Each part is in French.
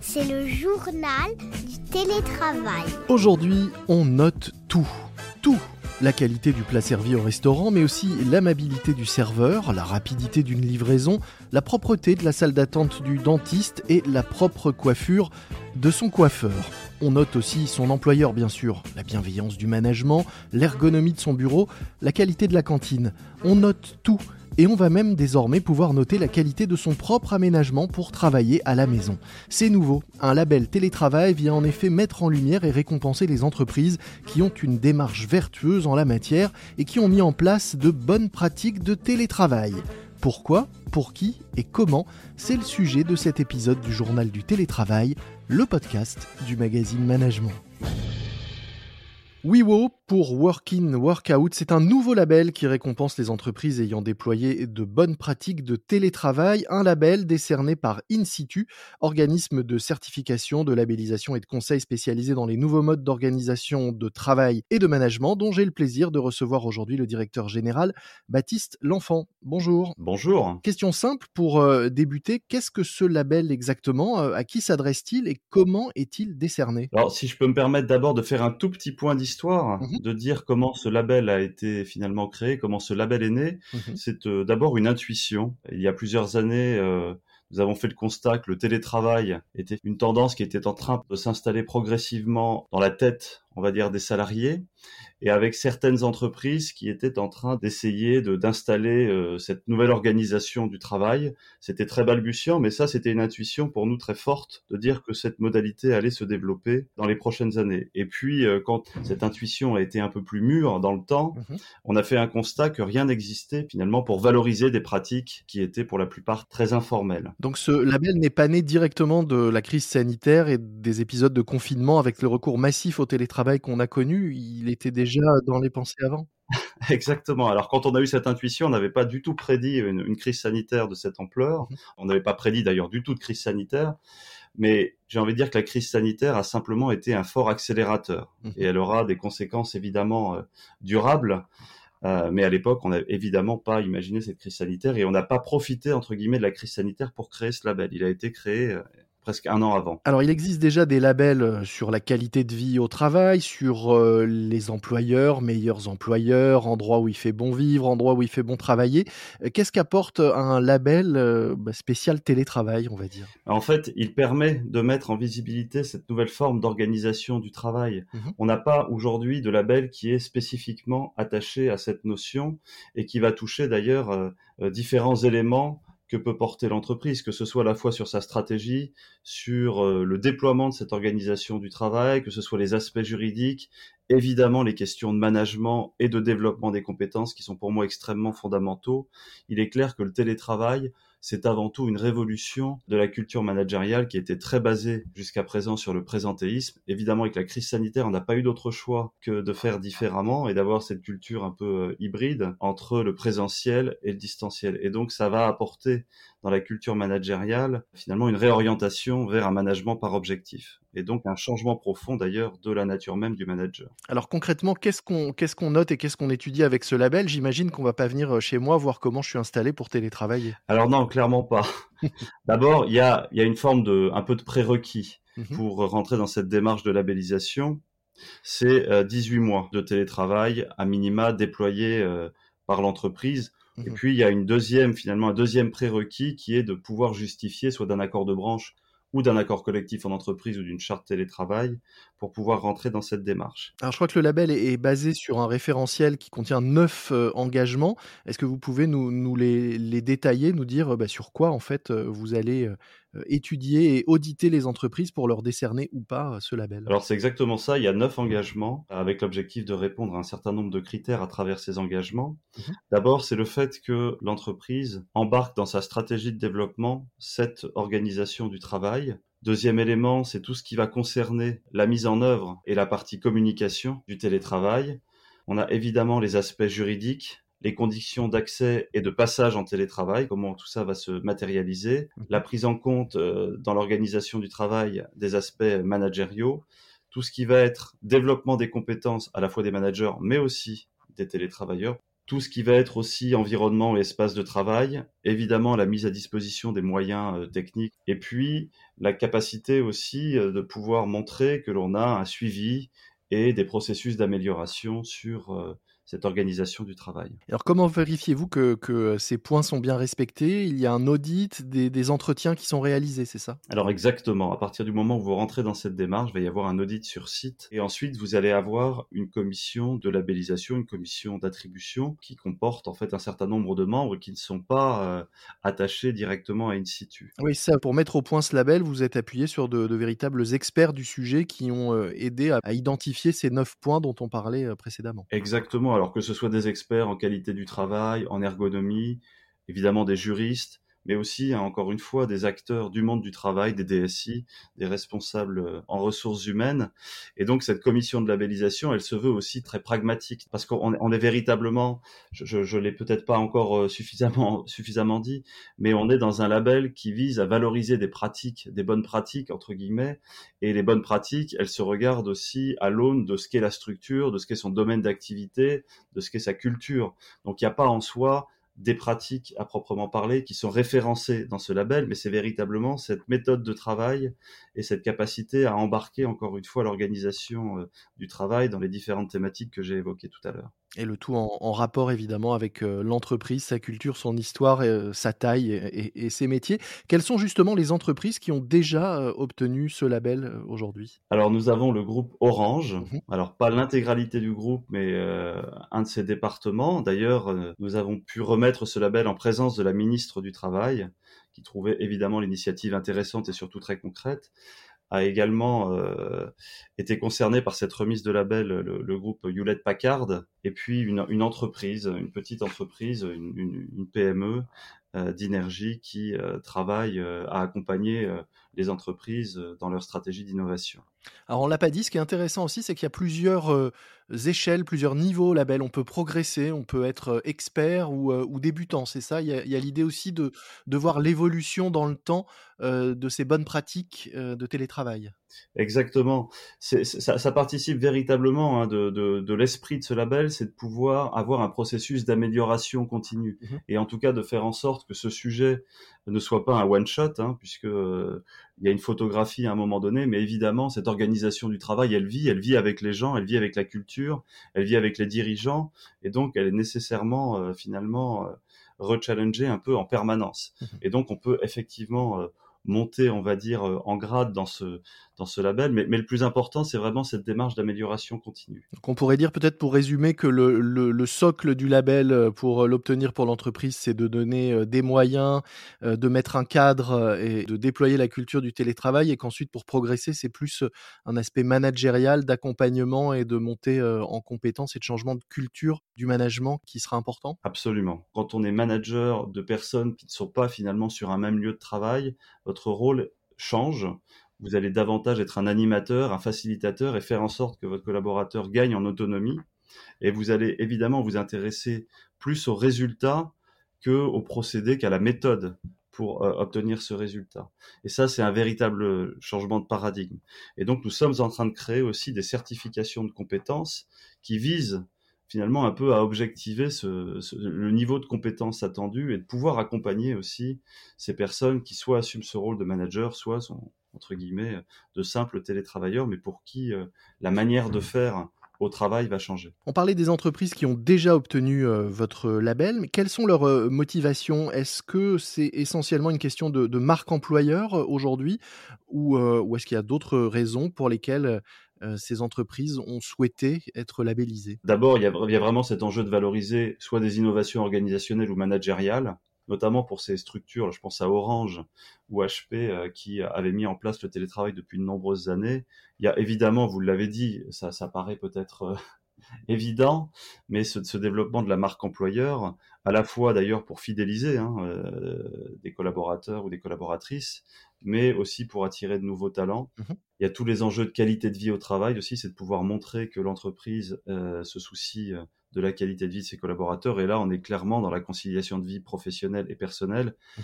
C'est le journal du télétravail. Aujourd'hui, on note tout. Tout. La qualité du plat servi au restaurant, mais aussi l'amabilité du serveur, la rapidité d'une livraison, la propreté de la salle d'attente du dentiste et la propre coiffure de son coiffeur. On note aussi son employeur, bien sûr, la bienveillance du management, l'ergonomie de son bureau, la qualité de la cantine. On note tout. Et on va même désormais pouvoir noter la qualité de son propre aménagement pour travailler à la maison. C'est nouveau. Un label télétravail vient en effet mettre en lumière et récompenser les entreprises qui ont une démarche vertueuse en la matière et qui ont mis en place de bonnes pratiques de télétravail. Pourquoi, pour qui et comment C'est le sujet de cet épisode du journal du télétravail, le podcast du magazine Management. WeWo pour Work In, Work Out, c'est un nouveau label qui récompense les entreprises ayant déployé de bonnes pratiques de télétravail, un label décerné par InSitu, organisme de certification, de labellisation et de conseil spécialisé dans les nouveaux modes d'organisation de travail et de management, dont j'ai le plaisir de recevoir aujourd'hui le directeur général Baptiste L'Enfant. Bonjour. Bonjour. Question simple pour euh, débuter, qu'est-ce que ce label exactement euh, À qui s'adresse-t-il et comment est-il décerné? Alors si je peux me permettre d'abord de faire un tout petit point d'histoire, Mhm. de dire comment ce label a été finalement créé, comment ce label est né. Mhm. C'est euh, d'abord une intuition. Il y a plusieurs années, euh, nous avons fait le constat que le télétravail était une tendance qui était en train de s'installer progressivement dans la tête, on va dire, des salariés et avec certaines entreprises qui étaient en train d'essayer de d'installer euh, cette nouvelle organisation du travail. C'était très balbutiant, mais ça, c'était une intuition pour nous très forte de dire que cette modalité allait se développer dans les prochaines années. Et puis, euh, quand cette intuition a été un peu plus mûre dans le temps, Mhm. on a fait un constat que rien n'existait finalement pour valoriser des pratiques qui étaient pour la plupart très informelles. Donc ce label n'est pas né directement de la crise sanitaire et des épisodes de confinement avec le recours massif au télétravail qu'on a connu, il était déjà dans les pensées avant Exactement. Alors quand on a eu cette intuition, on n'avait pas du tout prédit une, une crise sanitaire de cette ampleur. Mhm. On n'avait pas prédit d'ailleurs du tout de crise sanitaire. Mais j'ai envie de dire que la crise sanitaire a simplement été un fort accélérateur. Mhm. Et elle aura des conséquences évidemment euh, durables. Euh, mais à l'époque, on n'a évidemment pas imaginé cette crise sanitaire et on n'a pas profité, entre guillemets, de la crise sanitaire pour créer ce label. Il a été créé euh, presque un an avant. Alors, il existe déjà des labels euh, sur la qualité de vie au travail, sur euh, les employeurs, meilleurs employeurs, endroits où il fait bon vivre, endroits où il fait bon travailler. Euh, Qu'est-ce qu'apporte un label euh, bah, spécial télétravail, on va dire? En fait, il permet de mettre en visibilité cette nouvelle forme d'organisation du travail. Mhm. On n'a pas aujourd'hui de label qui est spécifiquement attaché à cette notion et qui va toucher d'ailleurs euh, différents éléments que peut porter l'entreprise, que ce soit à la fois sur sa stratégie, sur euh, le déploiement de cette organisation du travail, que ce soit les aspects juridiques, évidemment les questions de management et de développement des compétences qui sont pour moi extrêmement fondamentaux. Il est clair que le télétravail, c'est avant tout une révolution de la culture managériale qui était très basée jusqu'à présent sur le présentéisme. Évidemment, avec la crise sanitaire, on n'a pas eu d'autre choix que de faire différemment et d'avoir cette culture un peu euh, hybride entre le présentiel et le distanciel. Et donc, ça va apporter dans la culture managériale finalement une réorientation vers un management par objectif. Et donc un changement profond d'ailleurs de la nature même du manager. Alors concrètement, qu'est-ce qu'on qu'est-ce qu'on note et qu'est-ce qu'on étudie avec ce label? J'imagine qu'on va pas venir euh, chez moi voir comment je suis installé pour télétravailler. Alors non, clairement pas. D'abord, il y a, y a une forme de, un peu de prérequis Mhm. pour rentrer dans cette démarche de labellisation. C'est euh, 18 mois de télétravail à minima déployé euh, par l'entreprise. Et Mhm. puis, il y a une deuxième, finalement, un deuxième prérequis qui est de pouvoir justifier soit d'un accord de branche ou d'un accord collectif en entreprise ou d'une charte télétravail pour pouvoir rentrer dans cette démarche. Alors je crois que le label est, basé sur un référentiel qui contient neuf euh, engagements. Est-ce que vous pouvez nous, nous les, les détailler, nous dire euh, bah, sur quoi en fait euh, vous allez étudier et auditer les entreprises pour leur décerner ou pas euh, ce label Alors c'est exactement ça, il y a neuf engagements avec l'objectif de répondre à un certain nombre de critères à travers ces engagements. Mhm. D'abord, c'est le fait que l'entreprise embarque dans sa stratégie de développement cette organisation du travail. Deuxième élément, c'est tout ce qui va concerner la mise en œuvre et la partie communication du télétravail. On a évidemment les aspects juridiques, les conditions d'accès et de passage en télétravail, comment tout ça va se matérialiser, Mhm. la prise en compte euh, dans l'organisation du travail des aspects managériaux, tout ce qui va être développement des compétences à la fois des managers mais aussi des télétravailleurs tout ce qui va être aussi environnement et espace de travail, évidemment la mise à disposition des moyens euh, techniques, et puis la capacité aussi euh, de pouvoir montrer que l'on a un suivi et des processus d'amélioration sur cette organisation du travail. Alors comment vérifiez-vous que, que, ces points sont bien respectés? Il y a un audit, des, des entretiens qui sont réalisés, c'est ça? Alors exactement, à partir du moment où vous rentrez dans cette démarche, il va y avoir un audit sur site et ensuite vous allez avoir une commission de labellisation, une commission d'attribution qui comporte en fait un certain nombre de membres qui ne sont pas euh, attachés directement à in situ. Oui, ça, pour mettre au point ce label, vous êtes appuyé sur de, de véritables experts du sujet qui ont euh, aidé à, à, identifier ces neuf points dont on parlait euh, précédemment. Exactement alors que ce soit des experts en qualité du travail, en ergonomie, évidemment des juristes, mais aussi, encore une fois, des acteurs du monde du travail, des DSI, des responsables euh, en ressources humaines. Et donc, cette commission de labellisation, elle se veut aussi très pragmatique, parce qu'on on est véritablement, je, je l'ai peut-être pas encore euh, suffisamment, suffisamment dit, mais on est dans un label qui vise à valoriser des pratiques, des bonnes pratiques, entre guillemets, et les bonnes pratiques, elles se regardent aussi à l'aune de ce qu'est la structure, de ce qu'est son domaine d'activité, de ce qu'est sa culture. Donc, il n'y a pas en soi des pratiques à proprement parler qui sont référencées dans ce label, mais c'est véritablement cette méthode de travail et cette capacité à embarquer encore une fois l'organisation euh, du travail dans les différentes thématiques que j'ai évoquées tout à l'heure. Et le tout en, en rapport évidemment avec euh, l'entreprise, sa culture, son histoire, euh, sa taille et, et, et, ses métiers. Quelles sont justement les entreprises qui ont déjà euh, obtenu ce label aujourd'hui? Alors nous avons le groupe Orange, mmh. alors pas l'intégralité du groupe, mais un de ses départements. D'ailleurs, nous avons pu remettre ce label en présence de la ministre du Travail, qui trouvait évidemment l'initiative intéressante et surtout très concrète a également euh, été concerné par cette remise de label le, groupe Hewlett Packard. Et puis une, entreprise, une petite entreprise, une PME euh, d'énergie qui euh, travaille euh, à accompagner les entreprises dans leur stratégie d'innovation. Alors on l'a pas dit, ce qui est intéressant aussi, c'est qu'il y a plusieurs échelles, plusieurs niveaux label. On peut progresser, on peut être expert ou, débutant, c'est ça. Il y a, l'idée aussi de, voir l'évolution dans le temps de ces bonnes pratiques de télétravail. Exactement. C'est, ça, ça, participe véritablement hein, de, de, de l'esprit de ce label, c'est de pouvoir avoir un processus d'amélioration continue. Mmh. Et en tout cas de faire en sorte que ce sujet ne soit pas un one-shot, hein, puisque euh, il y a une photographie à un moment donné, mais évidemment, cette organisation du travail, elle vit, elle vit avec les gens, elle vit avec la culture, elle vit avec les dirigeants, et donc elle est nécessairement, euh, finalement, euh, rechallengée un peu en permanence. Mmh. Et donc, on peut effectivement euh, monter, on va dire, euh, en grade dans ce, dans ce label. Mais, mais le plus important, c'est vraiment cette démarche d'amélioration continue. Donc on pourrait dire peut-être pour résumer que le, le, le socle du label euh, pour l'obtenir pour l'entreprise, c'est de donner euh, des moyens, de mettre un cadre et de déployer la culture du télétravail et qu'ensuite pour progresser, c'est plus un aspect managérial d'accompagnement et de montée en compétences et de changement de culture du management qui sera important Absolument. Quand on est manager de personnes qui ne sont pas finalement sur un même lieu de travail, votre rôle change. Vous allez davantage être un animateur, un facilitateur et faire en sorte que votre collaborateur gagne en autonomie. Et vous allez évidemment vous intéresser plus aux résultats que au procédé, qu'à la méthode pour euh, obtenir ce résultat. Et ça, c'est un véritable changement de paradigme. Et donc, nous sommes en train de créer aussi des certifications de compétences qui visent finalement un peu à objectiver le niveau de compétence attendu et de pouvoir accompagner aussi ces personnes qui soit assument ce rôle de manager, soit sont entre guillemets de simples télétravailleurs, mais pour qui euh, la manière de faire au travail va changer. On parlait des entreprises qui ont déjà obtenu euh, votre label, mais quelles sont leurs euh, motivations? Est-ce que c'est essentiellement une question de, marque employeur aujourd'hui? Ou, est-ce qu'il y a d'autres raisons pour lesquelles ces entreprises ont souhaité être labellisées D'abord, il, y a vraiment cet enjeu de valoriser soit des innovations organisationnelles ou managériales, notamment pour ces structures, je pense à Orange ou HP, euh, qui avaient mis en place le télétravail depuis de nombreuses années. Il y a évidemment, vous l'avez dit, ça, ça paraît peut-être euh, évident, mais ce, développement de la marque employeur, à la fois d'ailleurs pour fidéliser hein, euh, des collaborateurs ou des collaboratrices, mais aussi pour attirer de nouveaux talents. Mmh. Il y a tous les enjeux de qualité de vie au travail aussi, c'est de pouvoir montrer que l'entreprise euh, se soucie euh, de la qualité de vie de ses collaborateurs. Et là, on est clairement dans la conciliation de vie professionnelle et personnelle. Mmh.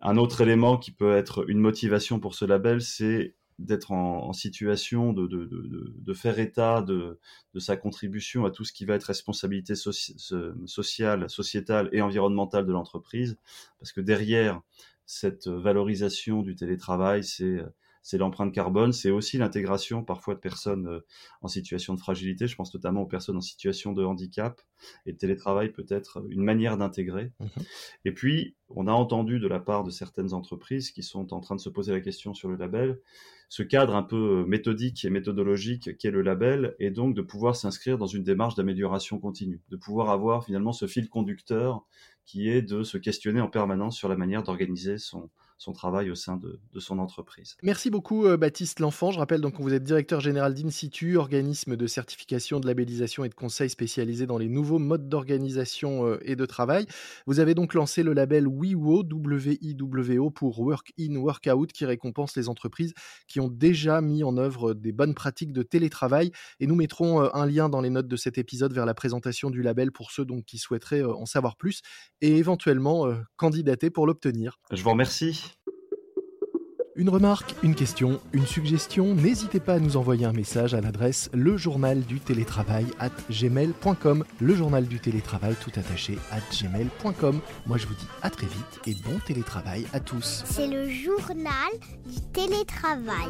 Un autre élément qui peut être une motivation pour ce label, c'est d'être en, situation de, de, de, de, faire état de, de sa contribution à tout ce qui va être responsabilité sociale, sociétale et environnementale de l'entreprise, parce que derrière cette valorisation du télétravail, c'est c'est l'empreinte carbone, c'est aussi l'intégration parfois de personnes euh, en situation de fragilité. Je pense notamment aux personnes en situation de handicap. Et le télétravail peut être une manière d'intégrer. Mmh et puis, on a entendu de la part de certaines entreprises qui sont en train de se poser la question sur le label, ce cadre un peu méthodique et méthodologique qu'est le label, et donc de pouvoir s'inscrire dans une démarche d'amélioration continue, de pouvoir avoir finalement ce fil conducteur qui est de se questionner en permanence sur la manière d'organiser son, son travail au sein de, son entreprise. Merci beaucoup euh, Baptiste L'Enfant. Je rappelle donc que vous êtes directeur général d'Insitu, organisme de certification, de labellisation et de conseil spécialisé dans les nouveaux modes d'organisation euh, et de travail. Vous avez donc lancé le label WIWO, W-I-W-O pour Work In, Work Out, qui récompense les entreprises qui ont déjà mis en œuvre des bonnes pratiques de télétravail. Et nous mettrons euh, un lien dans les notes de cet épisode vers la présentation du label pour ceux donc qui souhaiteraient en savoir plus et éventuellement candidater pour l'obtenir. Je vous remercie. Une remarque, une question, une suggestion, n'hésitez pas à nous envoyer un message à l'adresse le journal du télétravail at gmail.com. Le journal du télétravail tout attaché à gmail.com. Moi je vous dis à très vite et bon télétravail à tous. C'est le journal du télétravail.